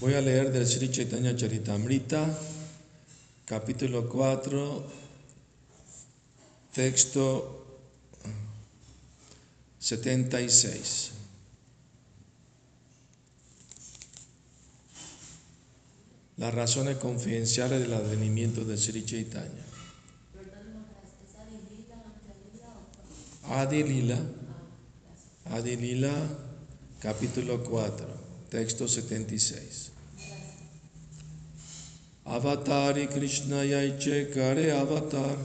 Voy a leer del Sri Chaitanya Charitamrita, capítulo 4, texto 76. Las razones confidenciales del advenimiento del Sri Chaitanya. Adi Lila, Adi Lila, capítulo 4, texto 76. Avatari Krishna Yaiche Kare Avatar,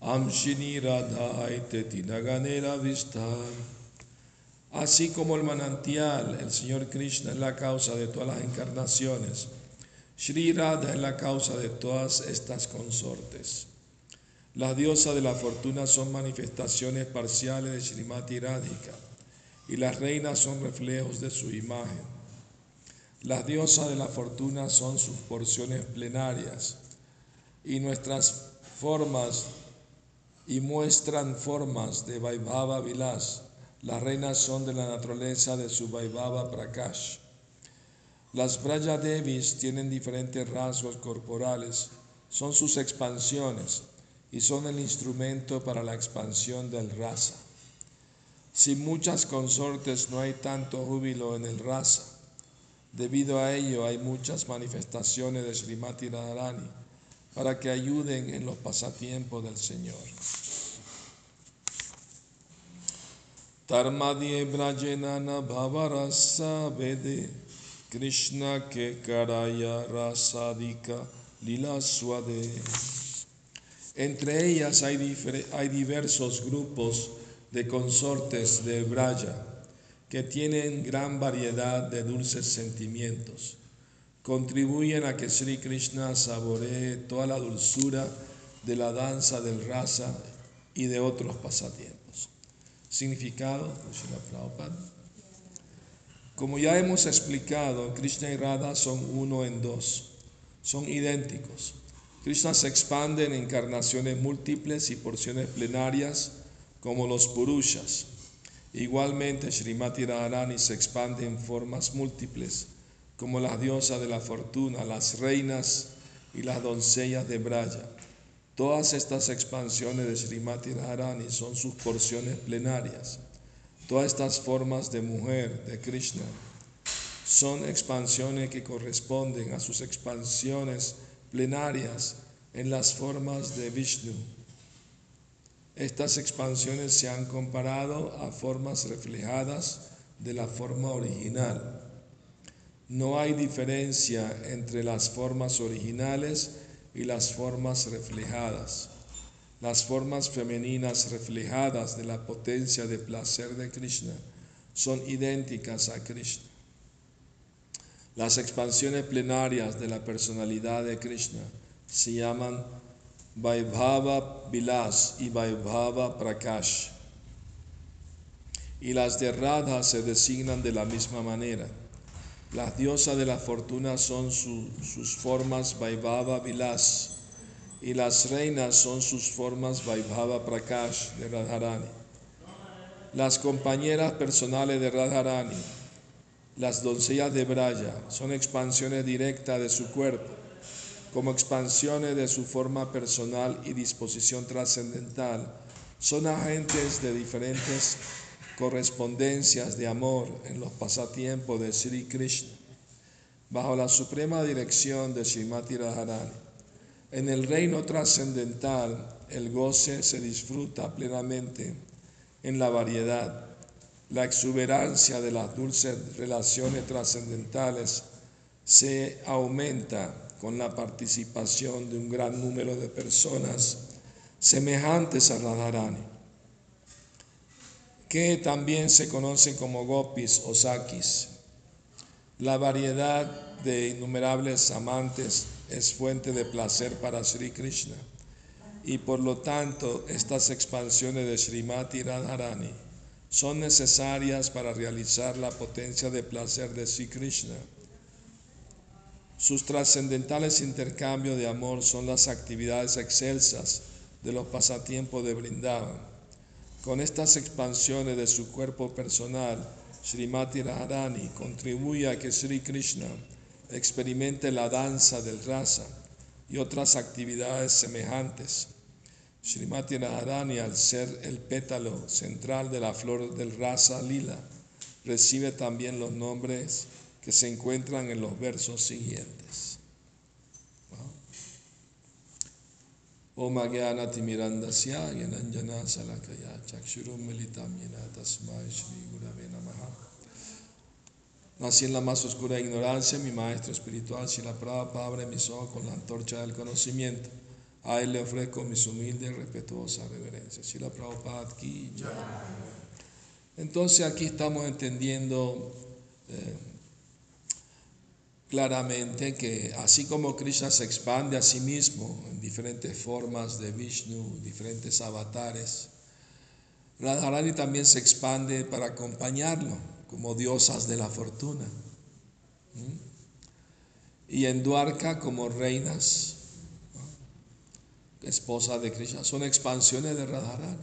Amshini Radha Tinaganera Vistar. Así como el manantial, el Señor Krishna es la causa de todas las encarnaciones, Sri Radha es la causa de todas estas consortes. Las diosas de la fortuna son manifestaciones parciales de Srimati Radhika y las reinas son reflejos de su imagen. Las diosas de la fortuna son sus porciones plenarias y nuestras formas y muestran formas de Vaibhava Vilas. Las reinas son de la naturaleza de su Vaibhava Prakash. Las Braya Devis tienen diferentes rasgos corporales, son sus expansiones y son el instrumento para la expansión del rasa. Sin muchas consortes no hay tanto júbilo en el rasa. Debido a ello hay muchas manifestaciones de Srimati Radharani para que ayuden en los pasatiempos del Señor. Krishna. Entre ellas hay, hay diversos grupos de consortes de Braya que tienen gran variedad de dulces sentimientos. Contribuyen a que Sri Krishna saboree toda la dulzura de la danza del rasa y de otros pasatiempos. Significado, como ya hemos explicado, Krishna y Radha son uno en dos, son idénticos. Krishna se expande en encarnaciones múltiples y porciones plenarias como los Purushas. Igualmente, Srimati Radharani se expande en formas múltiples como las diosas de la fortuna, las reinas y las doncellas de Braya. Todas estas expansiones de Srimati Radharani son sus porciones plenarias. Todas estas formas de mujer de Krishna son expansiones que corresponden a sus expansiones plenarias en las formas de Vishnu. Estas expansiones se han comparado a formas reflejadas de la forma original. No hay diferencia entre las formas originales y las formas reflejadas. Las formas femeninas reflejadas de la potencia de placer de Krishna son idénticas a Krishna. Las expansiones plenarias de la personalidad de Krishna se llaman Vaibhava Vilas y Vaibhava Prakash. Y las de Radha se designan de la misma manera. Las diosas de la fortuna son sus formas Vaibhava Vilas y las reinas son sus formas Vaibhava Prakash de Radharani. Las compañeras personales de Radharani, las doncellas de Braya, son expansiones directas de su cuerpo, como expansiones de su forma personal y disposición trascendental. Son agentes de diferentes correspondencias de amor en los pasatiempos de Sri Krishna, bajo la suprema dirección de Srimati Radharani. En el reino trascendental, el goce se disfruta plenamente en la variedad. La exuberancia de las dulces relaciones trascendentales se aumenta con la participación de un gran número de personas semejantes a Radharani, que también se conocen como gopis o sakis. La variedad de innumerables amantes es fuente de placer para Sri Krishna y por lo tanto estas expansiones de Srimati Radharani son necesarias para realizar la potencia de placer de Sri Krishna. Sus trascendentales intercambios de amor son las actividades excelsas de los pasatiempos de Vrindavan. Con estas expansiones de su cuerpo personal, Srimati Radharani contribuye a que Sri Krishna experimente la danza del rasa y otras actividades semejantes. Srimati Radharani, al ser el pétalo central de la flor del rasa lila, recibe también los nombres que se encuentran en los versos siguientes. Om Agyana Timirandasya Yananjana Salakaya Chakshurum Militam Yena Tasmai Shri Nací en la más oscura ignorancia, mi maestro espiritual, si la Prabhupada abre mis ojos con la antorcha del conocimiento. A él le ofrezco mis humildes y respetuosas reverencias. Si la Prabhupada aquí ya. Entonces aquí estamos entendiendo eh, claramente que así como Krishna se expande a sí mismo en diferentes formas de Vishnu, diferentes avatares, Radharani también se expande para acompañarlo como diosas de la fortuna. Y en Dwarka como reinas, esposa de Krishna. Son expansiones de Radharani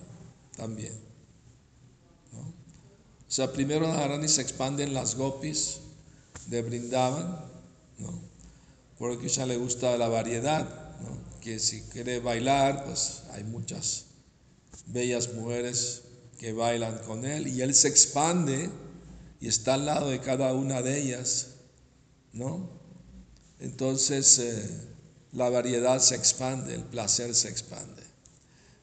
también. O sea, primero Radharani se expande en las gopis de Brindavan, ¿no? porque a Krishna le gusta la variedad, que si quiere bailar, pues hay muchas bellas mujeres que bailan con él y él se expande y está al lado de cada una de ellas, ¿no? Entonces eh, la variedad se expande, el placer se expande.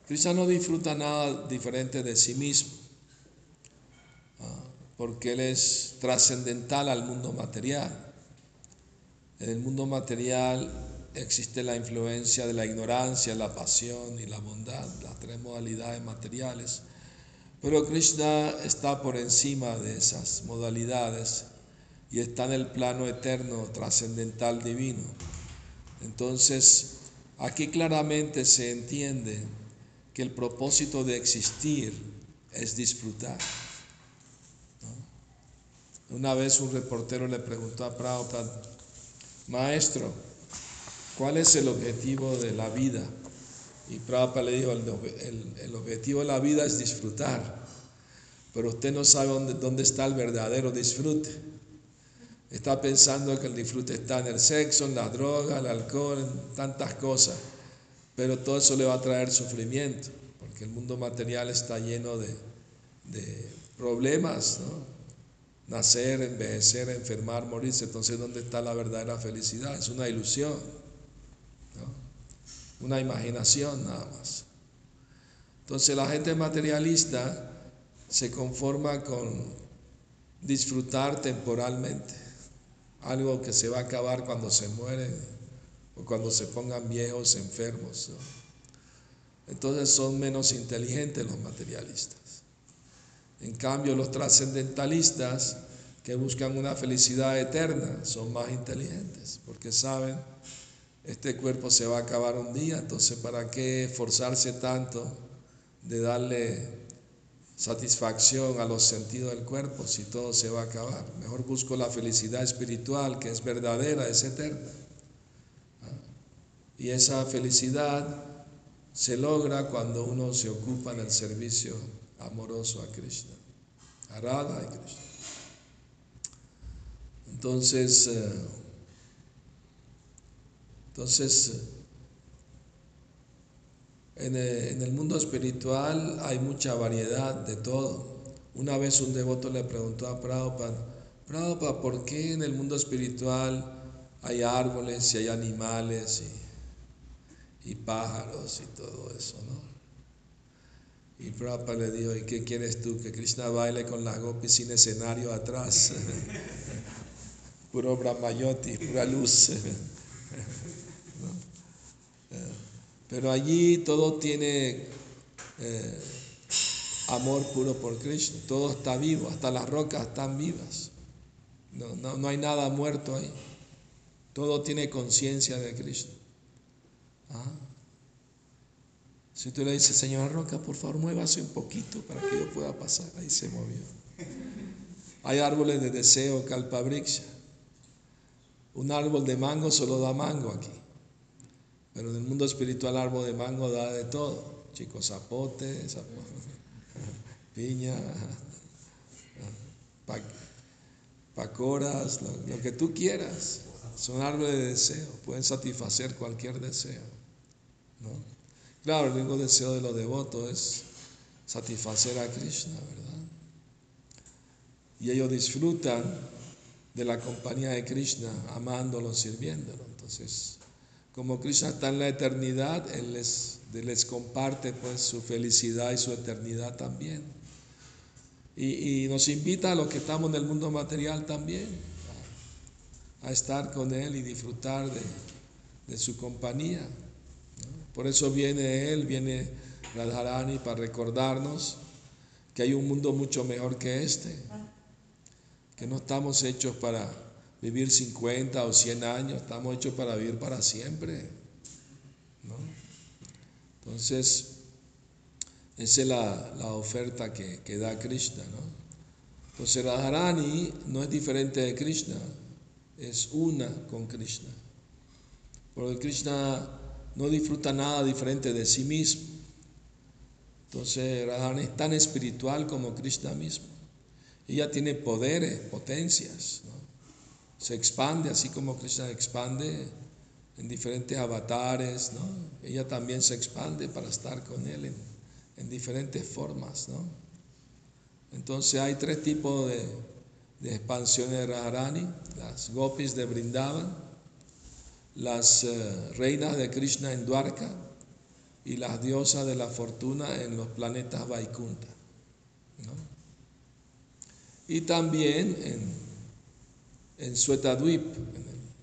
Krishna no disfruta nada diferente de sí mismo, porque Él es trascendental al mundo material. En el mundo material existe la influencia de la ignorancia, la pasión y la bondad, las tres modalidades materiales. Pero Krishna está por encima de esas modalidades y está en el plano eterno, trascendental, divino. Entonces, aquí claramente se entiende que el propósito de existir es disfrutar. Una vez un reportero le preguntó a Prabhupada, maestro, ¿cuál es el objetivo de la vida? Y Prabhupada le dijo, el, objetivo de la vida es disfrutar, pero usted no sabe dónde, dónde está el verdadero disfrute. Está pensando que el disfrute está en el sexo, en la droga, el alcohol, en tantas cosas, pero todo eso le va a traer sufrimiento, porque el mundo material está lleno de, de problemas, ¿no? Nacer, envejecer, enfermar, morirse, entonces ¿dónde está la verdadera felicidad? Es una ilusión una imaginación nada más. Entonces la gente materialista se conforma con disfrutar temporalmente, algo que se va a acabar cuando se mueren o cuando se pongan viejos, enfermos. Entonces son menos inteligentes los materialistas. En cambio, los trascendentalistas que buscan una felicidad eterna son más inteligentes porque saben este cuerpo se va a acabar un día, entonces ¿para qué esforzarse tanto de darle satisfacción a los sentidos del cuerpo si todo se va a acabar? Mejor busco la felicidad espiritual que es verdadera, es eterna. Y esa felicidad se logra cuando uno se ocupa en el servicio amoroso a Krishna, a Radha y Krishna. Entonces, eh, entonces, en el, mundo espiritual hay mucha variedad de todo. Una vez un devoto le preguntó a Prabhupada, Prabhupada, ¿por qué en el mundo espiritual hay árboles y hay animales y, pájaros y todo eso, no? Y Prabhupada le dijo, ¿y qué quieres tú? Que Krishna baile con las gopis sin escenario atrás. Puro Brahmayoti, pura luz. Pero allí todo tiene eh, amor puro por Krishna, todo está vivo, hasta las rocas están vivas. No, no, hay nada muerto ahí. Todo tiene conciencia de Krishna. ¿Ah? Si tú le dices, señora Roca, por favor, muévase un poquito para que yo pueda pasar, ahí se movió. Hay árboles de deseo, calpabrixa. Un árbol de mango solo da mango aquí. Pero en el mundo espiritual árbol de mango da de todo. Chicos, zapote, piña, pacoras, lo, que tú quieras. Son árboles de deseo, pueden satisfacer cualquier deseo. ¿no? Claro, el único deseo de los devotos es satisfacer a Krishna, ¿verdad? Y ellos disfrutan de la compañía de Krishna, amándolo, sirviéndolo. Entonces, como Krishna está en la eternidad, Él les, les comparte pues su felicidad y su eternidad también. Y, nos invita a los que estamos en el mundo material también a, estar con Él y disfrutar de, su compañía. Por eso viene Él, viene Radharani para recordarnos que hay un mundo mucho mejor que este, que no estamos hechos para vivir 50 o 100 años, estamos hechos para vivir para siempre. Entonces, esa es la, oferta que, da Krishna. ¿no? Entonces Radharani no es diferente de Krishna, es una con Krishna. Porque Krishna no disfruta nada diferente de sí mismo. Entonces Radharani es tan espiritual como Krishna mismo. Ella tiene poderes, potencias. Se expande así como Krishna expande en diferentes avatares. Ella también se expande para estar con él en, en diferentes formas. Entonces hay tres tipos de, de expansiones de Radharani, las gopis de Brindavan, las eh, reinas de Krishna en Dwarka y las diosas de la fortuna en los planetas Vaikunta. Y también en, en Swetadwip,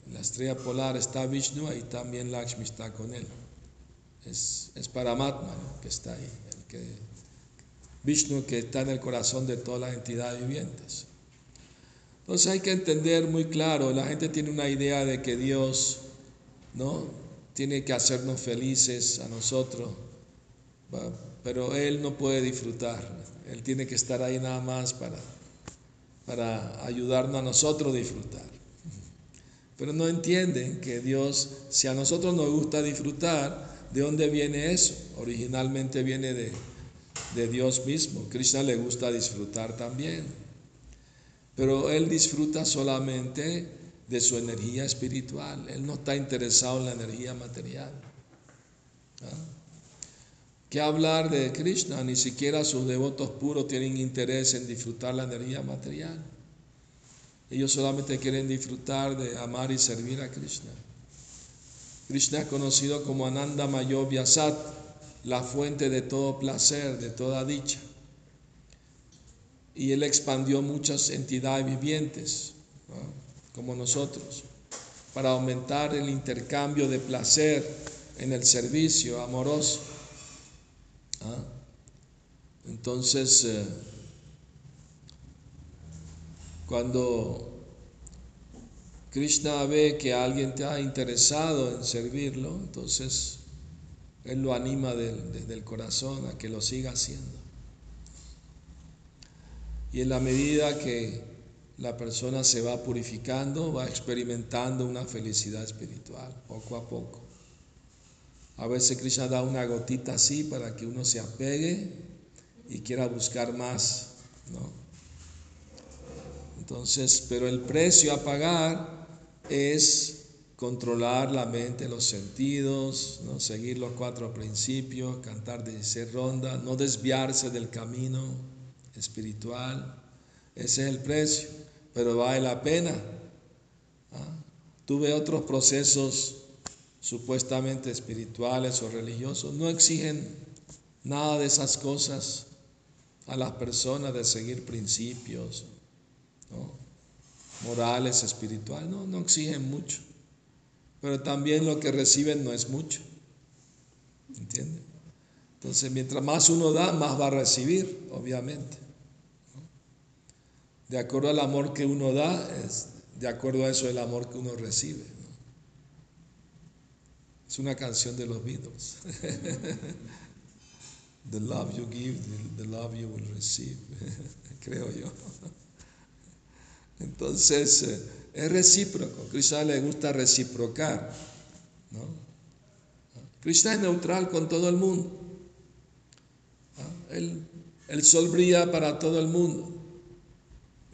en la estrella polar está Vishnu y también Lakshmi está con él. Es, es Paramatma que está ahí. Vishnu que está en el corazón de todas las entidades vivientes. Entonces hay que entender muy claro, la gente tiene una idea de que Dios ¿no? tiene que hacernos felices a nosotros, pero Él no puede disfrutar, Él tiene que estar ahí nada más para, para ayudarnos a nosotros a disfrutar. Pero no entienden que Dios, si a nosotros nos gusta disfrutar, ¿De dónde viene eso? Originalmente viene de, de Dios mismo. Krishna le gusta disfrutar también. Pero él disfruta solamente de su energía espiritual. Él no está interesado en la energía material. ¿Ah? ¿Qué hablar de Krishna? Ni siquiera sus devotos puros tienen interés en disfrutar la energía material. Ellos solamente quieren disfrutar de amar y servir a Krishna. Krishna es conocido como Ananda Mayo Vyasat, la fuente de todo placer, de toda dicha. Y él expandió muchas entidades vivientes, como nosotros, para aumentar el intercambio de placer en el servicio amoroso. ¿Ah? Entonces, eh, cuando Krishna ve que alguien te ha interesado en servirlo, entonces Él lo anima desde el corazón a que lo siga haciendo. Y en la medida que la persona se va purificando, va experimentando una felicidad espiritual, poco a poco. A veces Krishna da una gotita así para que uno se apegue y quiera buscar más, ¿no? Entonces, pero el precio a pagar es controlar la mente, los sentidos, ¿no? seguir los cuatro principios, cantar de ser ronda, no desviarse del camino espiritual. Ese es el precio, pero vale la pena. ¿ah? Tuve otros procesos supuestamente espirituales o religiosos, no exigen nada de esas cosas a las personas de seguir principios. ¿no? morales, espirituales, no, no exigen mucho. Pero también lo que reciben no es mucho. ¿Entiende? Entonces, mientras más uno da, más va a recibir, obviamente. De acuerdo al amor que uno da, es de acuerdo a eso el amor que uno recibe. Es una canción de los Beatles. the love you give, the love you will receive, creo yo. Entonces, eh, es recíproco. Krishna le gusta reciprocar. ¿no? Krishna es neutral con todo el mundo. El, sol brilla para todo el mundo.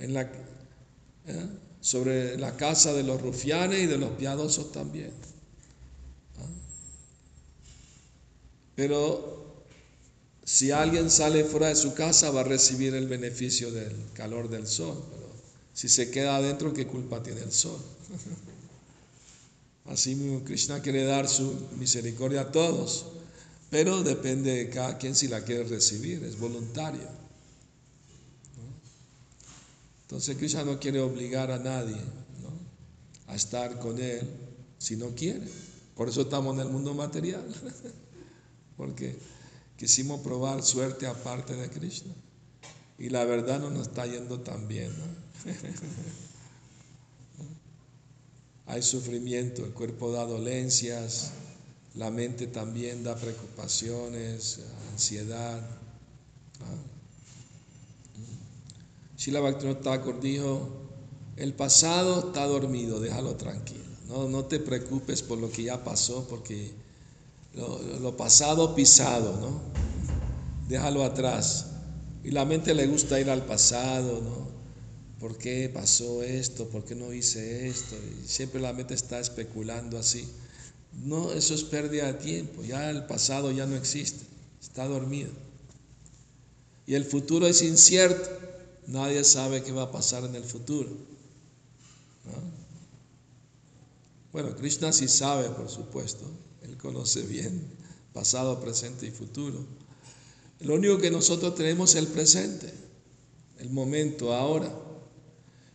En la, ¿eh? sobre la casa de los rufianes y de los piadosos también. Pero si alguien sale fuera de su casa va a recibir el beneficio del calor del sol. Pero si se queda adentro, ¿qué culpa tiene el sol? Así mismo Krishna quiere dar su misericordia a todos, pero depende de cada quien si la quiere recibir, es voluntario. Entonces Krishna no quiere obligar a nadie a estar con Él si no quiere. Por eso estamos en el mundo material, porque quisimos probar suerte aparte de Krishna. Y la verdad no nos está yendo tan bien. Hay sufrimiento, el cuerpo da dolencias, la mente también da preocupaciones, ansiedad. Shila Bhaktivinoda Thakur dijo, el pasado está dormido, déjalo tranquilo. No, no te preocupes por lo que ya pasó, porque lo, pasado pisado, ¿no? Déjalo atrás. Y la mente le gusta ir al pasado, ¿no? ¿Por qué pasó esto? ¿Por qué no hice esto? Y siempre la mente está especulando así. No, eso es pérdida de tiempo. Ya el pasado ya no existe. Está dormido. Y el futuro es incierto. Nadie sabe qué va a pasar en el futuro. Bueno, Krishna sí sabe, por supuesto. Él conoce bien pasado, presente y futuro. Lo único que nosotros tenemos es el presente, el momento, ahora.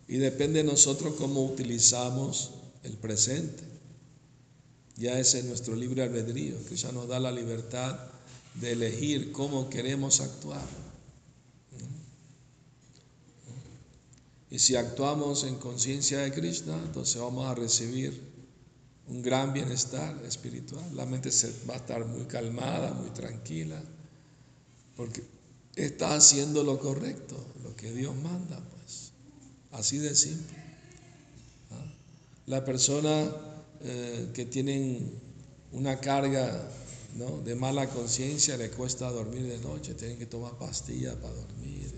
Y depende de nosotros cómo utilizamos el presente. Ya ese es nuestro libre albedrío, que ya nos da la libertad de elegir cómo queremos actuar. Y si actuamos en conciencia de Krishna, entonces vamos a recibir un gran bienestar espiritual. La mente se va a estar muy calmada, muy tranquila, porque está haciendo lo correcto, lo que Dios manda, pues. Así de simple. ¿Ah? La persona eh, que tienen una carga de mala conciencia le cuesta dormir de noche, tienen que tomar pastillas para dormir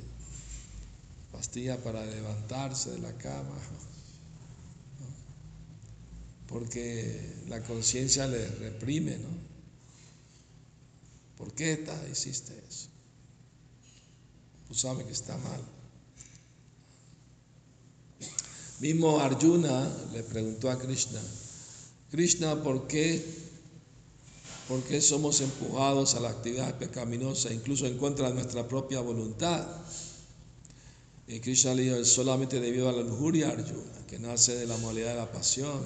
pastilla para levantarse de la cama, porque la conciencia le reprime, ¿no? ¿Por qué hiciste eso? Tú sabes que está mal. Mismo Arjuna le preguntó a Krishna, Krishna, ¿por qué, ¿por qué somos empujados a la actividad pecaminosa, incluso en contra de nuestra propia voluntad? Y Krishna le dijo, solamente debido a la lujuria, Arjuna, que nace de la modalidad de la pasión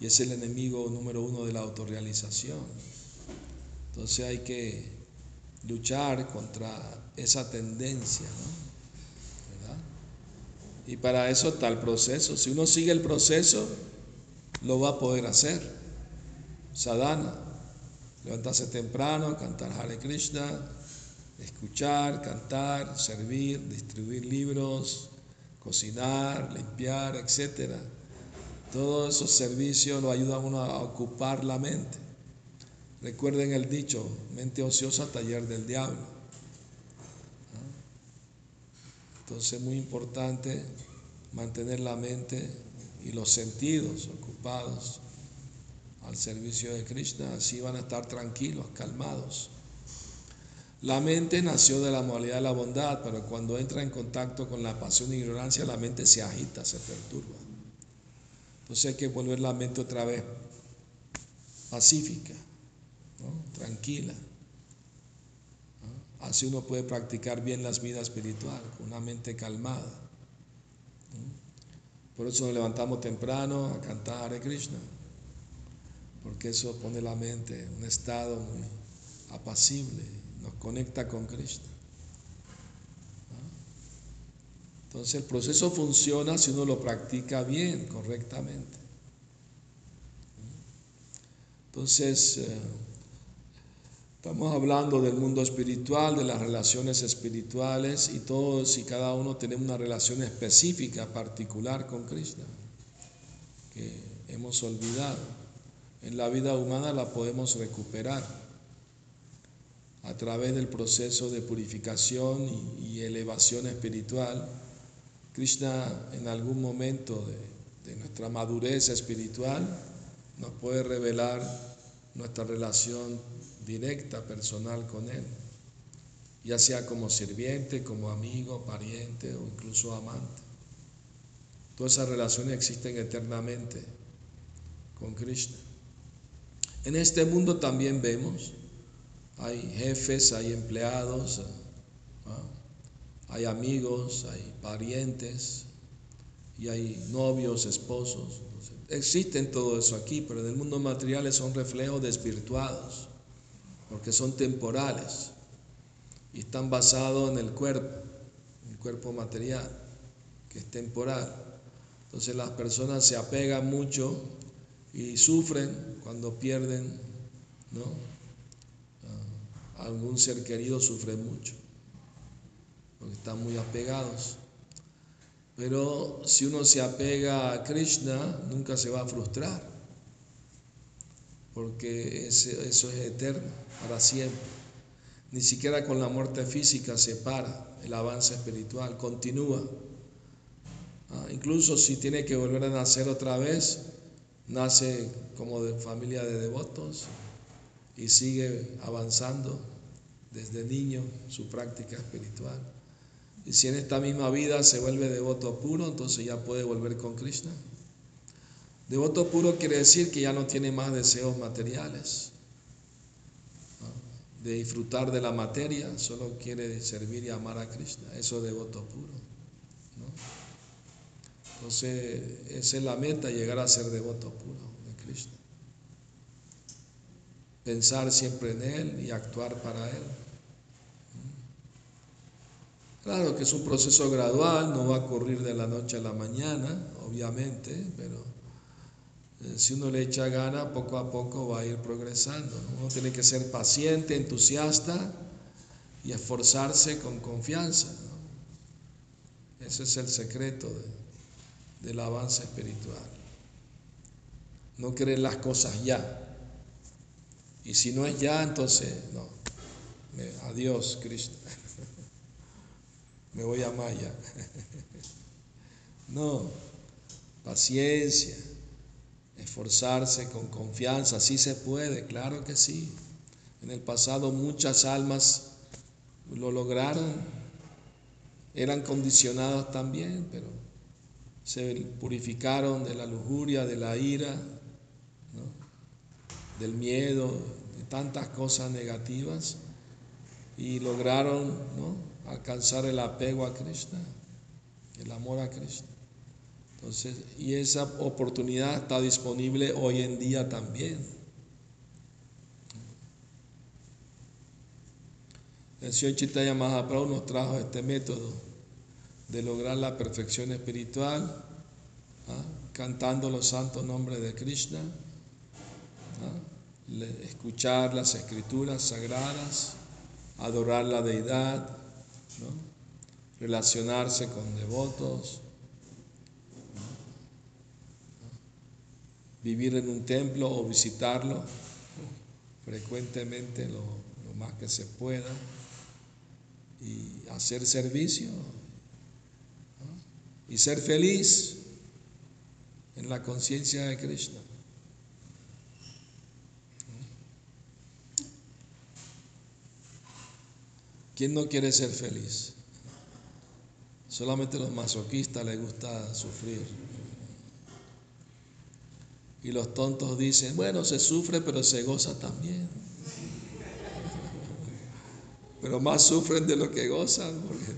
y es el enemigo número uno de la autorrealización. Entonces hay que luchar contra esa tendencia, ¿no? ¿verdad? Y para eso está el proceso. Si uno sigue el proceso, lo va a poder hacer. Sadhana, levantarse temprano, cantar Hare Krishna, escuchar, cantar, servir, distribuir libros, cocinar, limpiar, etc. Todos esos servicios lo ayudan a uno a ocupar la mente. Recuerden el dicho, mente ociosa, taller del diablo. Entonces es muy importante mantener la mente y los sentidos ocupados al servicio de Krishna, así van a estar tranquilos, calmados. La mente nació de la modalidad de la bondad, pero cuando entra en contacto con la pasión e ignorancia, la mente se agita, se perturba. Entonces hay que volver la mente otra vez pacífica, tranquila. Así uno puede practicar bien las vidas espiritual, con una mente calmada. Por eso nos levantamos temprano a cantar Hare Krishna, porque eso pone la mente en un estado muy apacible nos conecta con Cristo. Entonces el proceso funciona si uno lo practica bien, correctamente. Entonces, eh, estamos hablando del mundo espiritual, de las relaciones espirituales y todos y cada uno tenemos una relación específica, particular con Krishna, que hemos olvidado. En la vida humana la podemos recuperar a través del proceso de purificación y, elevación espiritual, Krishna en algún momento de, de nuestra madurez espiritual nos puede revelar nuestra relación directa, personal con Él, ya sea como sirviente, como amigo, pariente o incluso amante. Todas esas relaciones existen eternamente con Krishna. En este mundo también vemos, hay jefes, hay empleados, hay amigos, hay parientes y hay novios, esposos. Existen todo eso aquí, pero en el mundo material son reflejos desvirtuados, porque son temporales y están basados en el cuerpo, el cuerpo material, que es temporal. Entonces las personas se apegan mucho y sufren cuando pierden, ¿no? Algún ser querido sufre mucho, porque están muy apegados. Pero si uno se apega a Krishna, nunca se va a frustrar, porque eso es eterno, para siempre. Ni siquiera con la muerte física se para el avance espiritual, continúa. Ah, incluso si tiene que volver a nacer otra vez, nace como de familia de devotos y sigue avanzando desde niño su práctica espiritual. Y si en esta misma vida se vuelve devoto puro, entonces ya puede volver con Krishna. Devoto puro quiere decir que ya no tiene más deseos materiales, de disfrutar de la materia, solo quiere servir y amar a Krishna. Eso es devoto puro. Entonces, esa es la meta, llegar a ser devoto puro de Krishna. Pensar siempre en Él y actuar para Él. Claro que es un proceso gradual, no va a ocurrir de la noche a la mañana, obviamente, pero eh, si uno le echa gana, poco a poco va a ir progresando. Uno tiene que ser paciente, entusiasta y esforzarse con confianza. Ese es el secreto del avance espiritual. No querer las cosas ya. Y si no es ya, entonces no. Adiós, Cristo me voy a Maya. No, paciencia, esforzarse con confianza, sí se puede, claro que sí. En el pasado muchas almas lo lograron, eran condicionadas también, pero se purificaron de la lujuria, de la ira, del miedo, de tantas cosas negativas y lograron ¿no? alcanzar el apego a Krishna, el amor a Krishna. Entonces, y esa oportunidad está disponible hoy en día también. El Señor Chaitanya Mahaprabhu nos trajo este método de lograr la perfección espiritual, ¿ah? cantando los santos nombres de Krishna, escuchar las escrituras sagradas, adorar la deidad, relacionarse con devotos, vivir en un templo o visitarlo frecuentemente lo, más que se pueda y hacer servicio y ser feliz en la conciencia de Krishna. ¿Quién no quiere ser feliz? Solamente los masoquistas les gusta sufrir. Y los tontos dicen, bueno, se sufre pero se goza también. Pero más sufren de lo que gozan. Porque,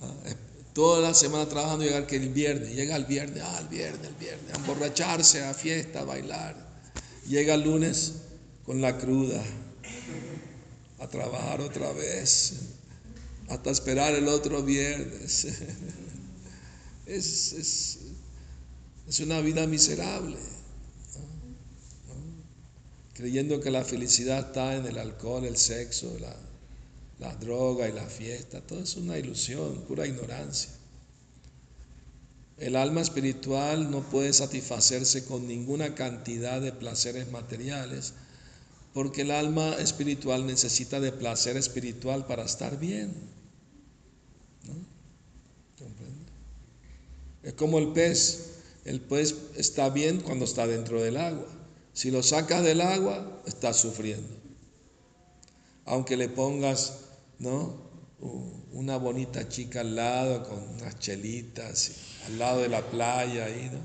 ah, toda la semana trabajando llegar que el viernes, llega el viernes, ah, el viernes, el viernes, a emborracharse, a fiesta, a bailar. Llega el lunes con la cruda, a trabajar otra vez, hasta esperar el otro viernes. Es, una vida miserable, creyendo que la felicidad está en el alcohol, el sexo, la, la droga y la fiesta. Todo es una ilusión, pura ignorancia. El alma espiritual no puede satisfacerse con ninguna cantidad de placeres materiales porque el alma espiritual necesita de placer espiritual para estar bien. ¿no? Es como el pez. El pez está bien cuando está dentro del agua. Si lo sacas del agua, está sufriendo. Aunque le pongas, ¿no? Una bonita chica al lado con unas chelitas, al lado de la playa ahí, ¿no?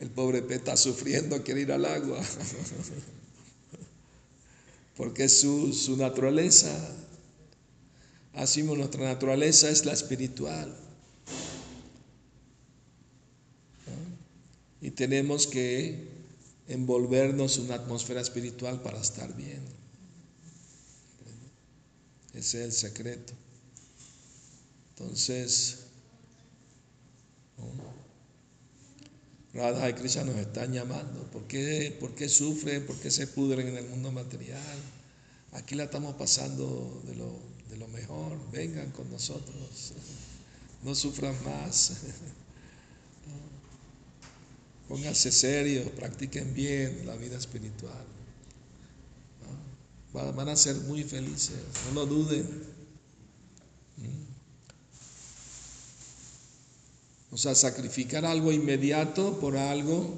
El pobre pez está sufriendo, quiere ir al agua. Porque su, su naturaleza. Así nuestra naturaleza es la espiritual. Y tenemos que envolvernos en una atmósfera espiritual para estar bien. Ese es el secreto. Entonces, Radha Krishna nos están llamando. ¿Por qué, ¿Por qué sufren? ¿Por qué se pudren en el mundo material? Aquí la estamos pasando de lo, de lo mejor. Vengan con nosotros. No sufran más. Pónganse serios, practiquen bien la vida espiritual. Van a ser muy felices, no lo duden. ¿Mm? O sea, sacrificar algo inmediato por algo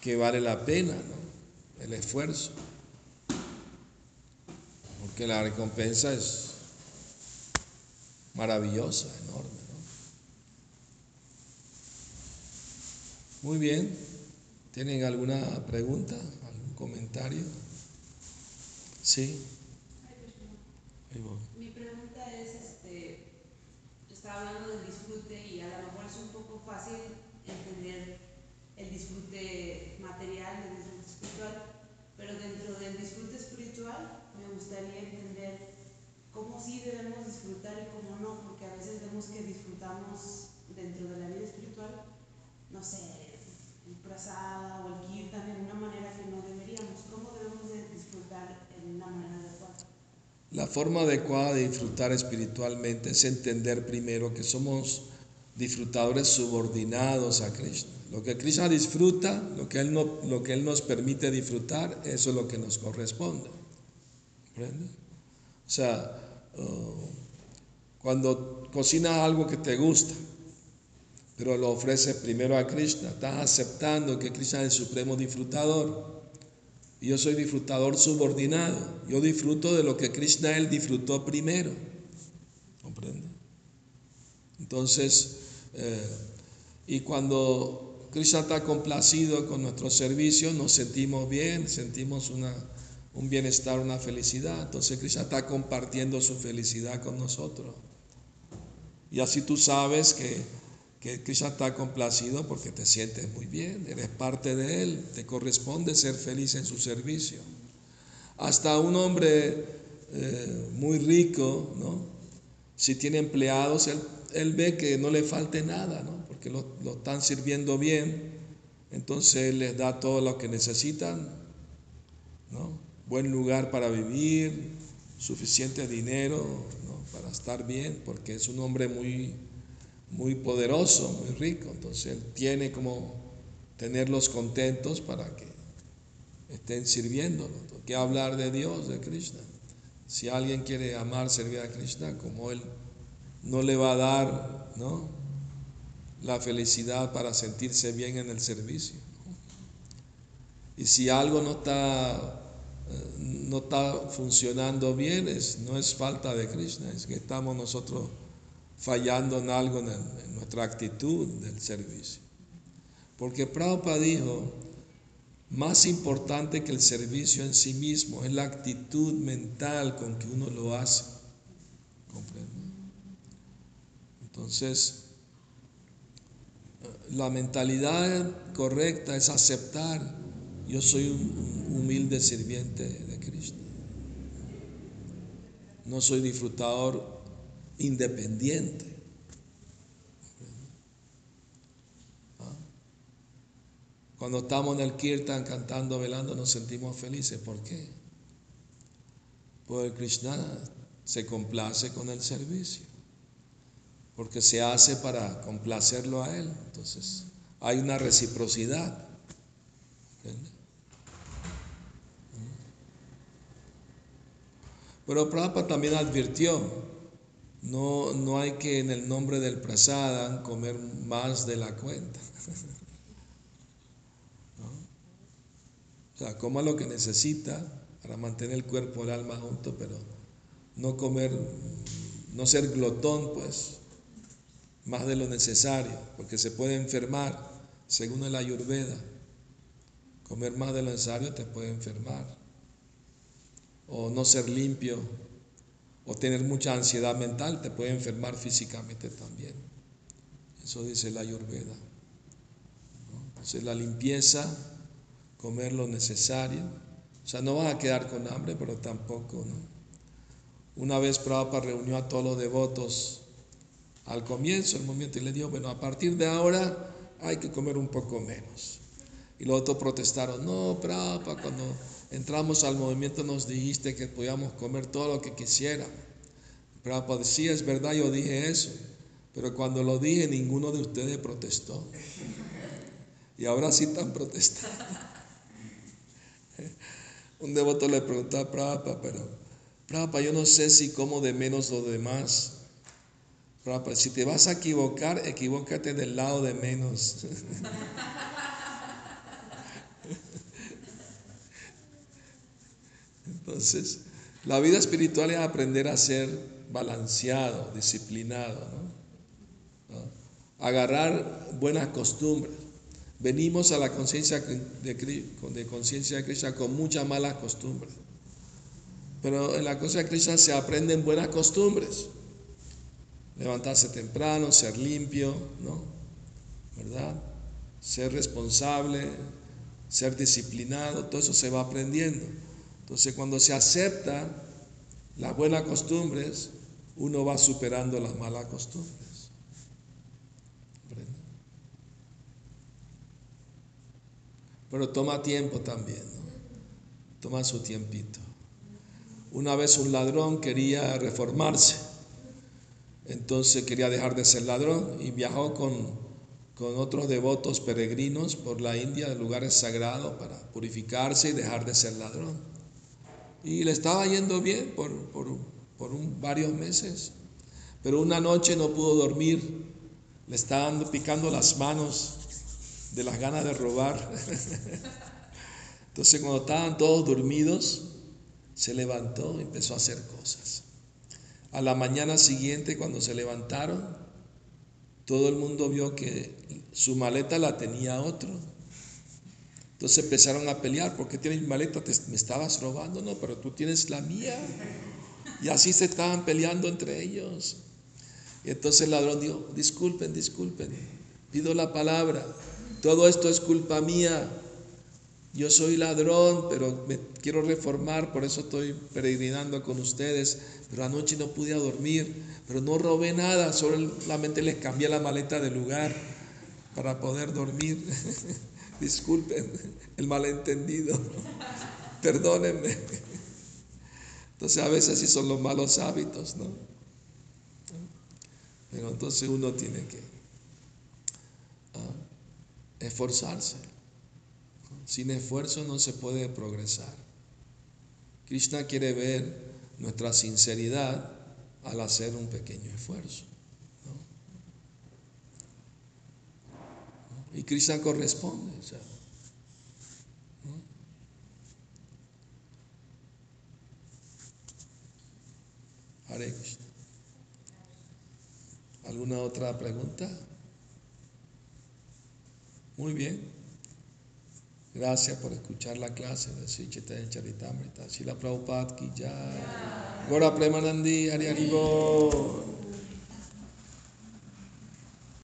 que vale la pena, ¿no? El esfuerzo. Porque la recompensa es maravillosa, enorme. Muy bien. ¿Tienen alguna pregunta, algún comentario? Sí. Mi pregunta es, este, estaba hablando del disfrute y a lo mejor es un poco fácil entender el disfrute material, el disfrute espiritual, pero dentro del disfrute espiritual me gustaría entender cómo sí debemos disfrutar y cómo no, porque a veces vemos que disfrutamos dentro de la vida espiritual, no sé, el prasada o el kirtan de una manera que no deberíamos. ¿Cómo debemos de disfrutar en una manera adecuada? La forma adecuada de disfrutar espiritualmente es entender primero que somos disfrutadores subordinados a Krishna. Lo que Krishna disfruta, lo que Él, no, lo que él nos permite disfrutar, eso es lo que nos corresponde. O sea, uh, cuando cocinas algo que te gusta, pero lo ofrece primero a Krishna. Estás aceptando que Krishna es el supremo disfrutador. Y yo soy disfrutador subordinado. Yo disfruto de lo que Krishna él disfrutó primero. ¿Comprende? Entonces, eh, y cuando Krishna está complacido con nuestro servicio, nos sentimos bien, sentimos una, un bienestar, una felicidad. Entonces Krishna está compartiendo su felicidad con nosotros. Y así tú sabes que que Krishna está complacido porque te sientes muy bien, eres parte de Él, te corresponde ser feliz en su servicio. Hasta un hombre eh, muy rico, ¿no? si tiene empleados, él, ve que no le falte nada, ¿no? porque lo, lo, están sirviendo bien, entonces Él les da todo lo que necesitan, ¿no? buen lugar para vivir, suficiente dinero ¿no? para estar bien, porque es un hombre muy muy poderoso, muy rico. Entonces él tiene como tenerlos contentos para que estén sirviéndolo. ¿Qué hablar de Dios, de Krishna? Si alguien quiere amar, servir a Krishna, como él no le va a dar, ¿no? La felicidad para sentirse bien en el servicio. Y si algo no está, eh, no está funcionando bien, es, no es falta de Krishna, es que estamos nosotros fallando en algo en, nuestra actitud del servicio. Porque Prabhupada dijo, más importante que el servicio en sí mismo es la actitud mental con que uno lo hace. Entonces, la mentalidad correcta es aceptar, yo soy un humilde sirviente de Cristo. No soy disfrutador independiente. ¿Ah? Cuando estamos en el kirtan cantando, velando, nos sentimos felices. ¿Por qué? Porque Krishna se complace con el servicio. Porque se hace para complacerlo a Él. Entonces, hay una reciprocidad. Pero Prabhupada también advirtió no, no hay que en el nombre del prasadam comer más de la cuenta. O sea, coma lo que necesita para mantener el cuerpo y el alma juntos, pero no comer, no ser glotón, pues, más de lo necesario, porque se puede enfermar, según el ayurveda. Comer más de lo necesario te puede enfermar. O no ser limpio, o tener mucha ansiedad mental te puede enfermar físicamente también. Eso dice la ayurveda. Entonces la limpieza comer lo necesario. O sea, no vas a quedar con hambre, pero tampoco, ¿no? Una vez Prabhupada reunió a todos los devotos al comienzo, el momento, y le dijo, bueno, a partir de ahora hay que comer un poco menos. Y los otros protestaron, no, Prabhupada, cuando entramos al movimiento nos dijiste que podíamos comer todo lo que quisiera. Prabhupada decía, es verdad, yo dije eso, pero cuando lo dije ninguno de ustedes protestó. Y ahora sí están protestando. Un devoto le preguntó a Prabhupada, pero Prabhupada, yo no sé si como de menos o de si te vas a equivocar, equivócate del lado de menos. Entonces, la vida espiritual es aprender a ser balanceado, disciplinado, agarrar buenas costumbres. Venimos a la conciencia de, conciencia de Krishna con muchas malas costumbres. Pero en la conciencia de Krishna se aprenden buenas costumbres. Levantarse temprano, ser limpio, ¿no? ¿Verdad? Ser responsable, ser disciplinado, todo eso se va aprendiendo. Entonces cuando se acepta las buenas costumbres, uno va superando las malas costumbres. Pero toma tiempo también, toma su tiempito. Una vez un ladrón quería reformarse, entonces quería dejar de ser ladrón y viajó con, con otros devotos peregrinos por la India, lugares sagrados, para purificarse y dejar de ser ladrón. Y le estaba yendo bien por, por, por un, varios meses, pero una noche no pudo dormir, le estaban picando las manos de las ganas de robar. Entonces cuando estaban todos dormidos, se levantó y empezó a hacer cosas. A la mañana siguiente, cuando se levantaron, todo el mundo vio que su maleta la tenía otro. Entonces empezaron a pelear, ¿por qué tienes mi maleta? ¿Me estabas robando? No, pero tú tienes la mía. Y así se estaban peleando entre ellos. Y entonces el ladrón dijo, disculpen, disculpen, pido la palabra. Todo esto es culpa mía. Yo soy ladrón, pero me quiero reformar, por eso estoy peregrinando con ustedes. Pero anoche no pude dormir, pero no robé nada, solamente les cambié la maleta de lugar para poder dormir. Disculpen el malentendido, perdónenme. Entonces a veces sí son los malos hábitos, ¿no? Pero entonces uno tiene que esforzarse. Sin esfuerzo no se puede progresar. Krishna quiere ver nuestra sinceridad al hacer un pequeño esfuerzo. Y Krishna corresponde. ¿Alguna otra pregunta? Muy bien. Gracias por escuchar la clase de Sri Chaitanya Charitamrita. Sila Prabhupada ki jai. Gora Premanandi Hari